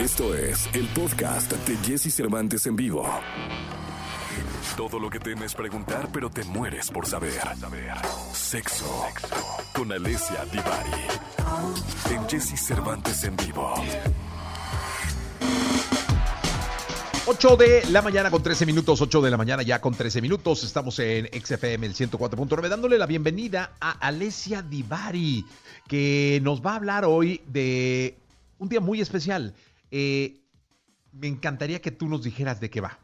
Esto es el podcast de Jesse Cervantes en vivo. Todo lo que temes preguntar, pero te mueres por saber. Sexo con Alessia Divari. En Jesse Cervantes en vivo. 8 de la mañana con 13 minutos, 8 de la mañana ya con 13 minutos. Estamos en XFM el 104.9 dándole la bienvenida a Alessia Divari, que nos va a hablar hoy de un día muy especial. Eh, me encantaría que tú nos dijeras de qué va.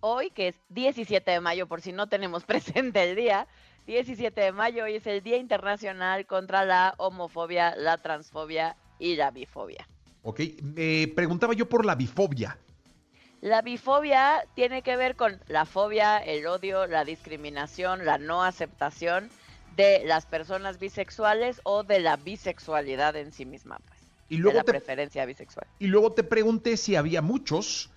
Hoy, que es 17 de mayo, por si no tenemos presente el día, 17 de mayo, hoy es el Día Internacional contra la Homofobia, la Transfobia y la Bifobia. Ok, me preguntaba yo por la bifobia. La bifobia tiene que ver con la fobia, el odio, la discriminación, la no aceptación de las personas bisexuales o de la bisexualidad en sí misma. Pues y luego la preferencia bisexual. Y luego te pregunté si había muchos.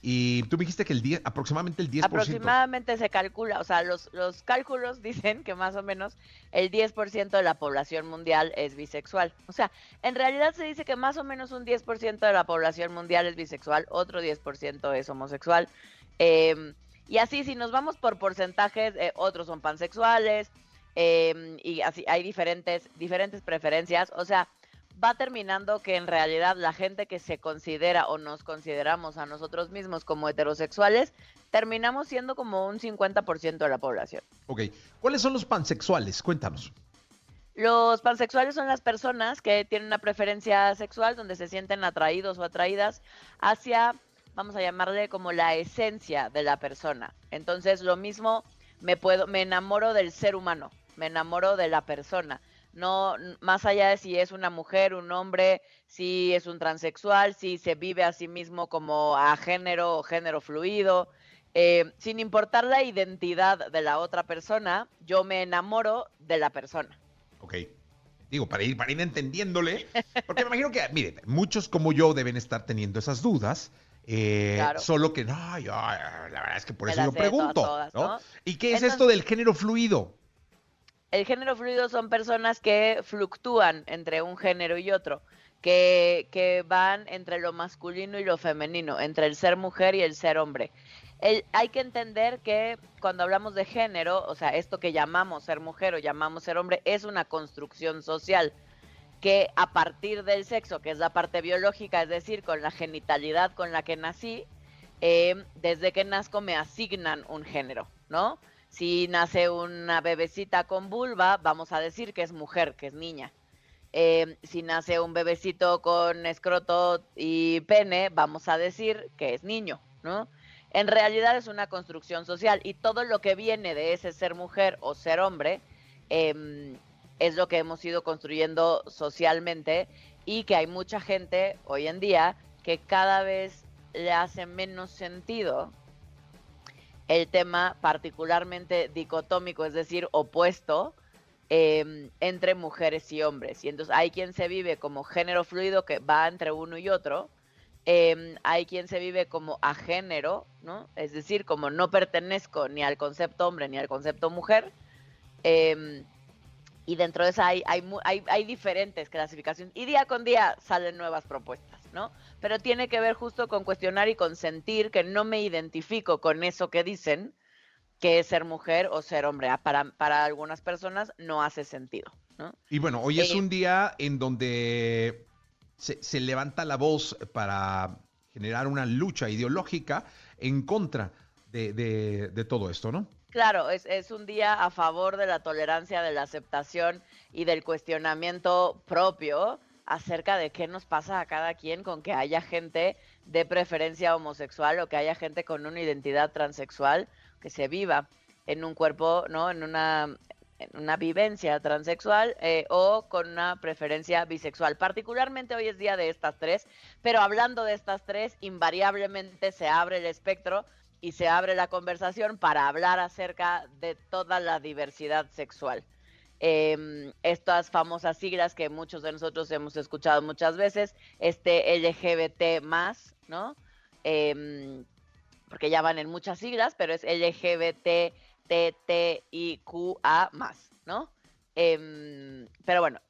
Y tú me dijiste que el 10, aproximadamente el 10%. Aproximadamente se calcula, o sea, los, los cálculos dicen que más o menos el 10% de la población mundial es bisexual. O sea, en realidad se dice que más o menos un 10% de la población mundial es bisexual, otro 10% es homosexual. Em, y así, si nos vamos por porcentajes, eh, otros son pansexuales, em, y así hay diferentes, diferentes preferencias. O sea, va terminando que en realidad la gente que se considera o nos consideramos a nosotros mismos como heterosexuales, terminamos siendo como un 50% de la población. Ok, ¿cuáles son los pansexuales? Cuéntanos. Los pansexuales son las personas que tienen una preferencia sexual donde se sienten atraídos o atraídas hacia, vamos a llamarle como la esencia de la persona. Entonces, lo mismo, me puedo, me enamoro del ser humano, me enamoro de la persona no más allá de si es una mujer, un hombre, si es un transexual, si se vive a sí mismo como a género o género fluido, eh, sin importar la identidad de la otra persona, yo me enamoro de la persona. Ok. Digo, para ir, para ir entendiéndole, porque me imagino que, mire, muchos como yo deben estar teniendo esas dudas. Eh, solo que no, la verdad es que por eso lo pregunto. ¿Y qué es esto del género fluido? El género fluido son personas que fluctúan entre un género y otro, que, que van entre lo masculino y lo femenino, entre el ser mujer y el ser hombre. hay que entender que cuando hablamos de género, o sea, esto que llamamos ser mujer o llamamos ser hombre, es una construcción social que a partir del sexo, que es la parte biológica, es decir, con la genitalidad con la que nací, eh, desde que nazco me asignan un género, ¿no? Si nace una bebecita con vulva, vamos a decir que es mujer, que es niña. Eh, si nace un bebecito con escroto y pene, vamos a decir que es niño, ¿no? En realidad es una construcción social y todo lo que viene de ese ser mujer o ser hombre em, es lo que hemos ido construyendo socialmente y que hay mucha gente hoy en día que cada vez le hace menos sentido el tema particularmente dicotómico, es decir, opuesto em, entre mujeres y hombres. Y entonces hay quien se vive como género fluido que va entre uno y otro. Em, hay quien se vive como a género, ¿no? Es decir, como no pertenezco ni al concepto hombre ni al concepto mujer. Em, y dentro de esa hay, diferentes clasificaciones. Y día con día salen nuevas propuestas. ¿No? Pero tiene que ver justo con cuestionar y con sentir que no me identifico con eso que dicen, que es ser mujer o ser hombre. Ah, para, para algunas personas no hace sentido, ¿no? Y bueno, hoy es eh, un día en donde se, levanta la voz para generar una lucha ideológica en contra de, de, todo esto, ¿no? Claro, es, es, un día a favor de la tolerancia, de la aceptación y del cuestionamiento propio acerca de qué nos pasa a cada quien con que haya gente de preferencia homosexual o que haya gente con una identidad transexual que se viva en un cuerpo, ¿no? En una, en una vivencia transexual eh, o con una preferencia bisexual. Particularmente hoy es día de estas tres, pero hablando de estas tres, invariablemente se abre el espectro y se abre la conversación para hablar acerca de toda la diversidad sexual eh, estas famosas siglas que muchos de nosotros hemos escuchado muchas veces, este LGBT más, ¿no? Eh, porque ya van en muchas siglas, pero es LGBTTIQA más, ¿no? Eh, pero bueno,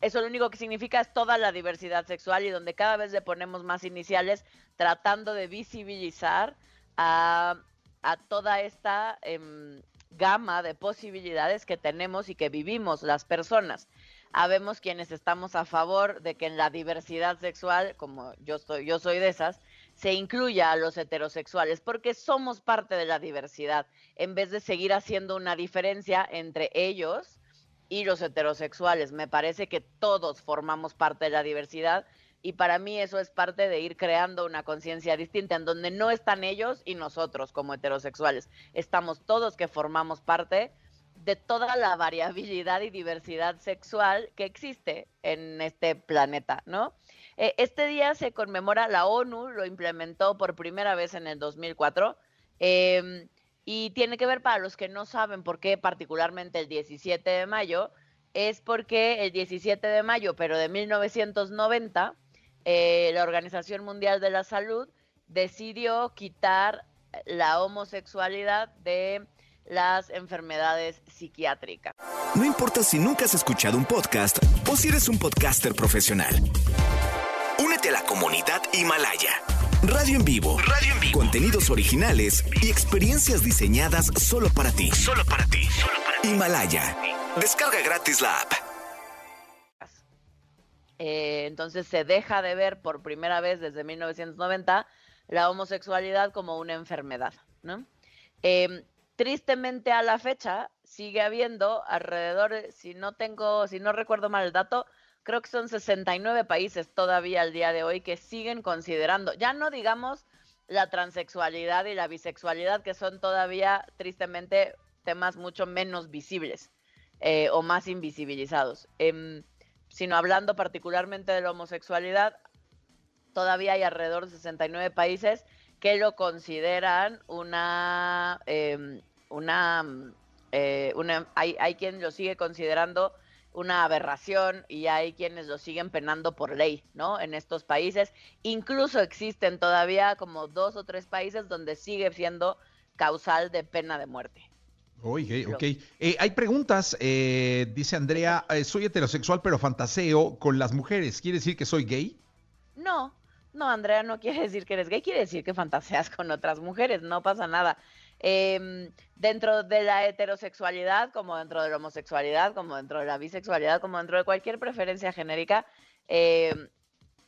eso lo único que significa es toda la diversidad sexual y donde cada vez le ponemos más iniciales tratando de visibilizar a, toda esta em, gama de posibilidades que tenemos y que vivimos las personas. Habemos quienes estamos a favor de que en la diversidad sexual, como yo estoy, yo soy de esas, se incluya a los heterosexuales, porque somos parte de la diversidad, en vez de seguir haciendo una diferencia entre ellos y los heterosexuales. Me parece que todos formamos parte de la diversidad y para mí eso es parte de ir creando una conciencia distinta en donde no están ellos y nosotros como heterosexuales. Estamos todos que formamos parte de toda la variabilidad y diversidad sexual que existe en este planeta, ¿no? Eh, este día se conmemora, la ONU lo implementó por primera vez en el 2004. Eh, y tiene que ver para los que no saben por qué particularmente el 17 de mayo, es porque el 17 de mayo, pero de 1990, eh, la Organización Mundial de la Salud decidió quitar la homosexualidad de las enfermedades psiquiátricas. No importa si nunca has escuchado un podcast o si eres un podcaster profesional. Únete a la comunidad Himalaya. Radio en vivo. Radio en vivo. Contenidos originales y experiencias diseñadas solo para ti. Solo para ti. Solo para ti. Himalaya. Descarga gratis la app. Eh, entonces se deja de ver por primera vez desde 1990 la homosexualidad como una enfermedad, ¿no? Em, tristemente a la fecha sigue habiendo alrededor, si no tengo, si no recuerdo mal el dato, creo que son 69 países todavía al día de hoy que siguen considerando, ya no digamos la transexualidad y la bisexualidad, que son todavía tristemente temas mucho menos visibles eh, o más invisibilizados, em, sino hablando particularmente de la homosexualidad, todavía hay alrededor de 69 países que lo consideran una, em, una, eh, una hay, hay quien lo sigue considerando una aberración y hay quienes lo siguen penando por ley, ¿no? En estos países. Incluso existen todavía como dos o tres países donde sigue siendo causal de pena de muerte. Oye, ok. Eh, hay preguntas, eh, dice Andrea, eh, soy heterosexual pero fantaseo con las mujeres. ¿Quiere decir que soy gay? No, no, Andrea, no quiere decir que eres gay, quiere decir que fantaseas con otras mujeres, no pasa nada. Em, dentro de la heterosexualidad, como dentro de la homosexualidad, como dentro de la bisexualidad, como dentro de cualquier preferencia genérica, em,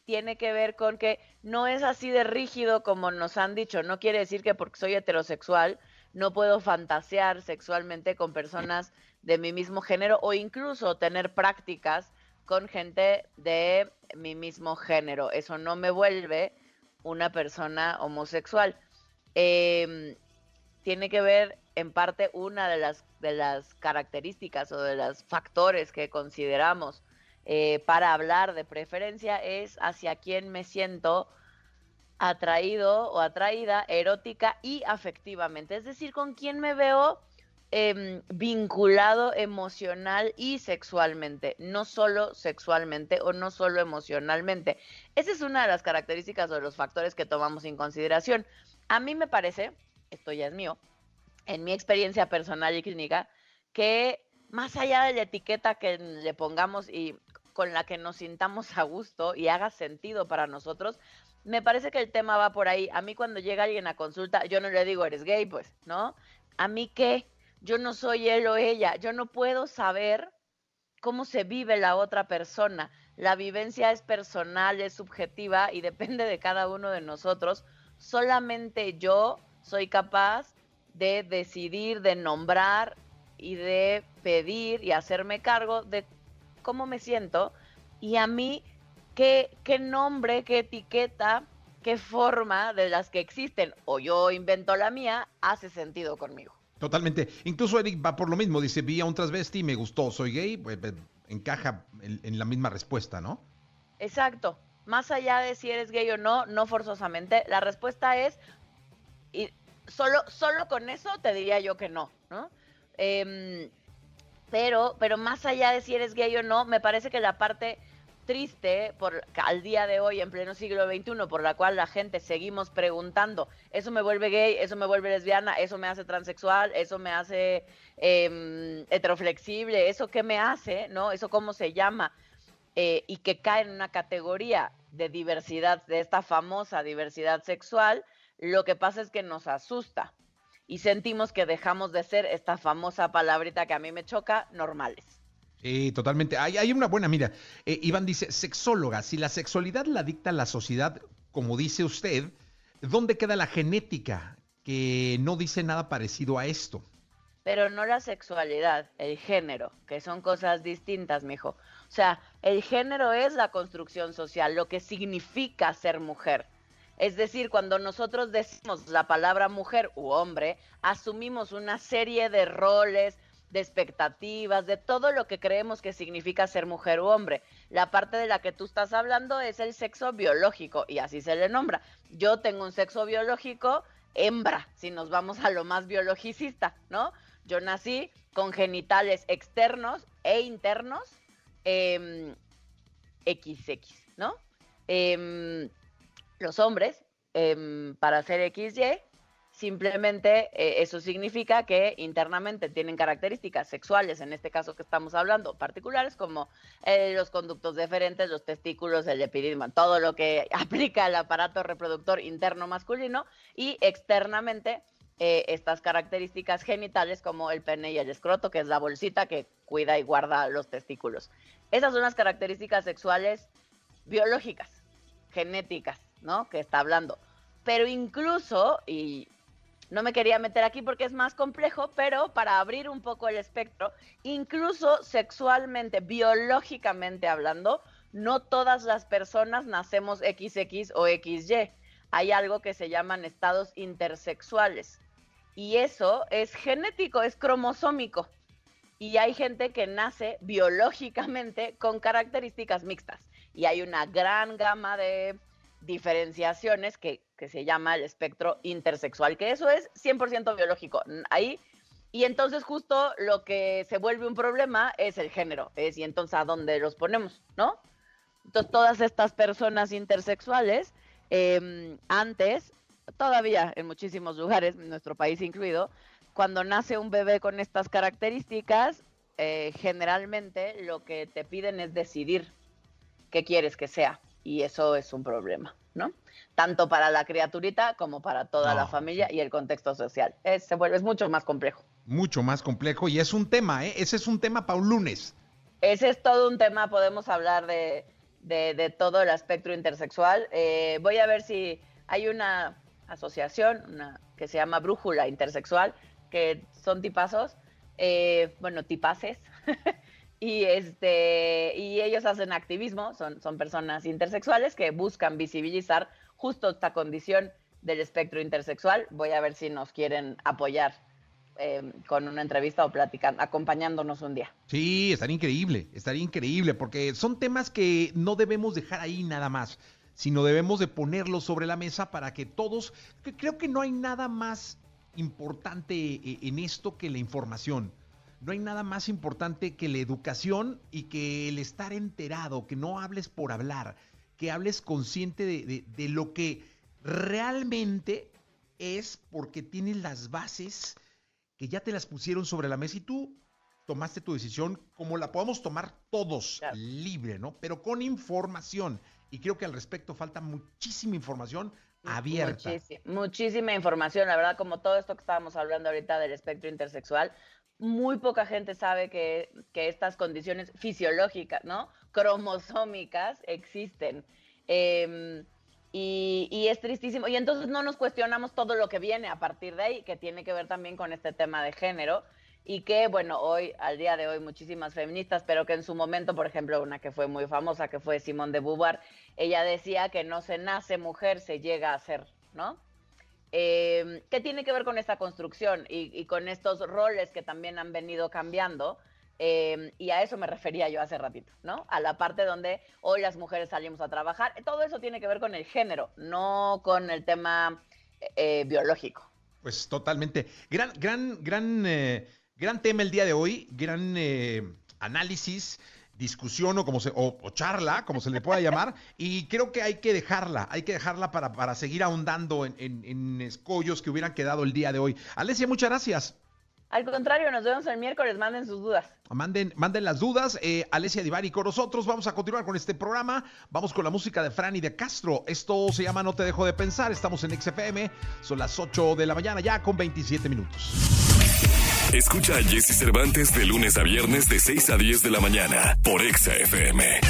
tiene que ver con que no es así de rígido como nos han dicho. No quiere decir que porque soy heterosexual no puedo fantasear sexualmente con personas de mi mismo género o incluso tener prácticas con gente de mi mismo género. Eso no me vuelve una persona homosexual. Eh, tiene que ver en parte una de las, de las características o de los factores que consideramos eh, para hablar de preferencia es hacia quién me siento atraído o atraída erótica y afectivamente, es decir, con quién me veo em, vinculado emocional y sexualmente, no solo sexualmente o no solo emocionalmente. Esa es una de las características o los factores que tomamos en consideración. A mí me parece esto ya es mío, en mi experiencia personal y clínica, que más allá de la etiqueta que le pongamos y con la que nos sintamos a gusto y haga sentido para nosotros, me parece que el tema va por ahí. A mí cuando llega alguien a consulta, yo no le digo, eres gay, pues, ¿no? A mí qué, yo no soy él o ella, yo no puedo saber cómo se vive la otra persona. La vivencia es personal, es subjetiva y depende de cada uno de nosotros. Solamente yo soy capaz de decidir, de nombrar y de pedir y hacerme cargo de cómo me siento y a mí qué, qué nombre, qué etiqueta, qué forma de las que existen o yo invento la mía hace sentido conmigo. Totalmente. Incluso Eric va por lo mismo, dice, vi a un transvesti me gustó, soy gay, pues, pues encaja en, en la misma respuesta, ¿no? Exacto. Más allá de si eres gay o no, no forzosamente, la respuesta es y solo, solo con eso te diría yo que no, ¿no? Em, pero, pero más allá de si eres gay o no, me parece que la parte triste por al día de hoy en pleno siglo XXI por la cual la gente seguimos preguntando eso me vuelve gay eso me vuelve lesbiana eso me hace transexual eso me hace eh, heteroflexible eso qué me hace no eso cómo se llama eh, y que cae en una categoría de diversidad, de esta famosa diversidad sexual, lo que pasa es que nos asusta y sentimos que dejamos de ser esta famosa palabrita que a mí me choca, normales. Sí, totalmente. Hay, hay una buena, mira, eh, Iván dice, sexóloga, si la sexualidad la dicta la sociedad, como dice usted, ¿dónde queda la genética que no dice nada parecido a esto? Pero no la sexualidad, el género, que son cosas distintas, mijo. O sea, el género es la construcción social, lo que significa ser mujer. Es decir, cuando nosotros decimos la palabra mujer u hombre, asumimos una serie de roles, de expectativas, de todo lo que creemos que significa ser mujer u hombre. La parte de la que tú estás hablando es el sexo biológico y así se le nombra. Yo tengo un sexo biológico hembra, si nos vamos a lo más biologicista, ¿no? Yo nací con genitales externos e internos XX, em, ¿no? Em, los hombres, em, para ser XY, simplemente eh, eso significa que internamente tienen características sexuales, en este caso que estamos hablando, particulares como eh, los conductos deferentes, los testículos, el epididimo, todo lo que aplica al aparato reproductor interno masculino y externamente eh, estas características genitales como el pene y el escroto, que es la bolsita que cuida y guarda los testículos. Esas son las características sexuales biológicas, genéticas, ¿no? Que está hablando. Pero incluso, y no me quería meter aquí porque es más complejo, pero para abrir un poco el espectro, incluso sexualmente, biológicamente hablando, no todas las personas nacemos XX o XY. Hay algo que se llaman estados intersexuales y eso es genético, es cromosómico. Y hay gente que nace biológicamente con características mixtas. Y hay una gran gama de diferenciaciones que, se llama el espectro intersexual, que eso es 100% biológico. Ahí, y entonces justo lo que se vuelve un problema es el género, es y entonces a dónde los ponemos, ¿no? Entonces todas estas personas intersexuales em, antes todavía en muchísimos lugares, nuestro país incluido, cuando nace un bebé con estas características, eh, generalmente lo que te piden es decidir qué quieres que sea. Y eso es un problema, ¿no? Tanto para la criaturita como para toda la familia y el contexto social. Es, se vuelve, es mucho más complejo. Mucho más complejo y es un tema, ¿eh? Ese es un tema para un lunes. Ese es todo un tema, podemos hablar de, de, todo el espectro intersexual. Eh, voy a ver si hay una asociación una, que se llama Brújula Intersexual, que son tipazos, eh, bueno, tipaces, y, este, y ellos hacen activismo, son, son personas intersexuales que buscan visibilizar justo esta condición del espectro intersexual. Voy a ver si nos quieren apoyar eh, con una entrevista o platicando, acompañándonos un día. Sí, estaría increíble, estaría increíble, porque son temas que no debemos dejar ahí nada más sino debemos de ponerlo sobre la mesa para que todos, creo que no hay nada más importante eh, en esto que la información. No hay nada más importante que la educación y que el estar enterado, que no hables por hablar, que hables consciente de, de lo que realmente es porque tienes las bases que ya te las pusieron sobre la mesa y tú tomaste tu decisión como la podemos tomar todos, libre, ¿no? Pero con información y creo que al respecto falta muchísima información abierta. muchísima información, la verdad, como todo esto que estábamos hablando ahorita del espectro intersexual, muy poca gente sabe que, estas condiciones fisiológicas, ¿no? Cromosómicas existen. Em, y, y, es tristísimo. Y entonces no nos cuestionamos todo lo que viene a partir de ahí, que tiene que ver también con este tema de género y que, bueno, hoy, al día de hoy, muchísimas feministas, pero que en su momento, por ejemplo, una que fue muy famosa, que fue Simone de Beauvoir, ella decía que no se nace mujer, se llega a ser, ¿no? Eh, ¿Qué tiene que ver con esta construcción y, con estos roles que también han venido cambiando? Em, y a eso me refería yo hace ratito, ¿no? A la parte donde hoy las mujeres salimos a trabajar. Todo eso tiene que ver con el género, no con el tema eh, biológico. Pues totalmente. Gran, gran, gran eh, Gran tema el día de hoy, gran eh, análisis, discusión o como se, o, charla, como se le pueda llamar, y creo que hay que dejarla, hay que dejarla para, para seguir ahondando en, en, escollos que hubieran quedado el día de hoy. Alesia, muchas gracias. Al contrario, nos vemos el miércoles. Manden sus dudas. Manden, manden las dudas. Eh, Alessia Divari con nosotros. Vamos a continuar con este programa. Vamos con la música de Fran y de Castro. Esto se llama No te dejo de pensar. Estamos en XFM. Son las 8 de la mañana ya con 27 minutos. Escucha a Jesse Cervantes de lunes a viernes de 6 a 10 de la mañana por XFM.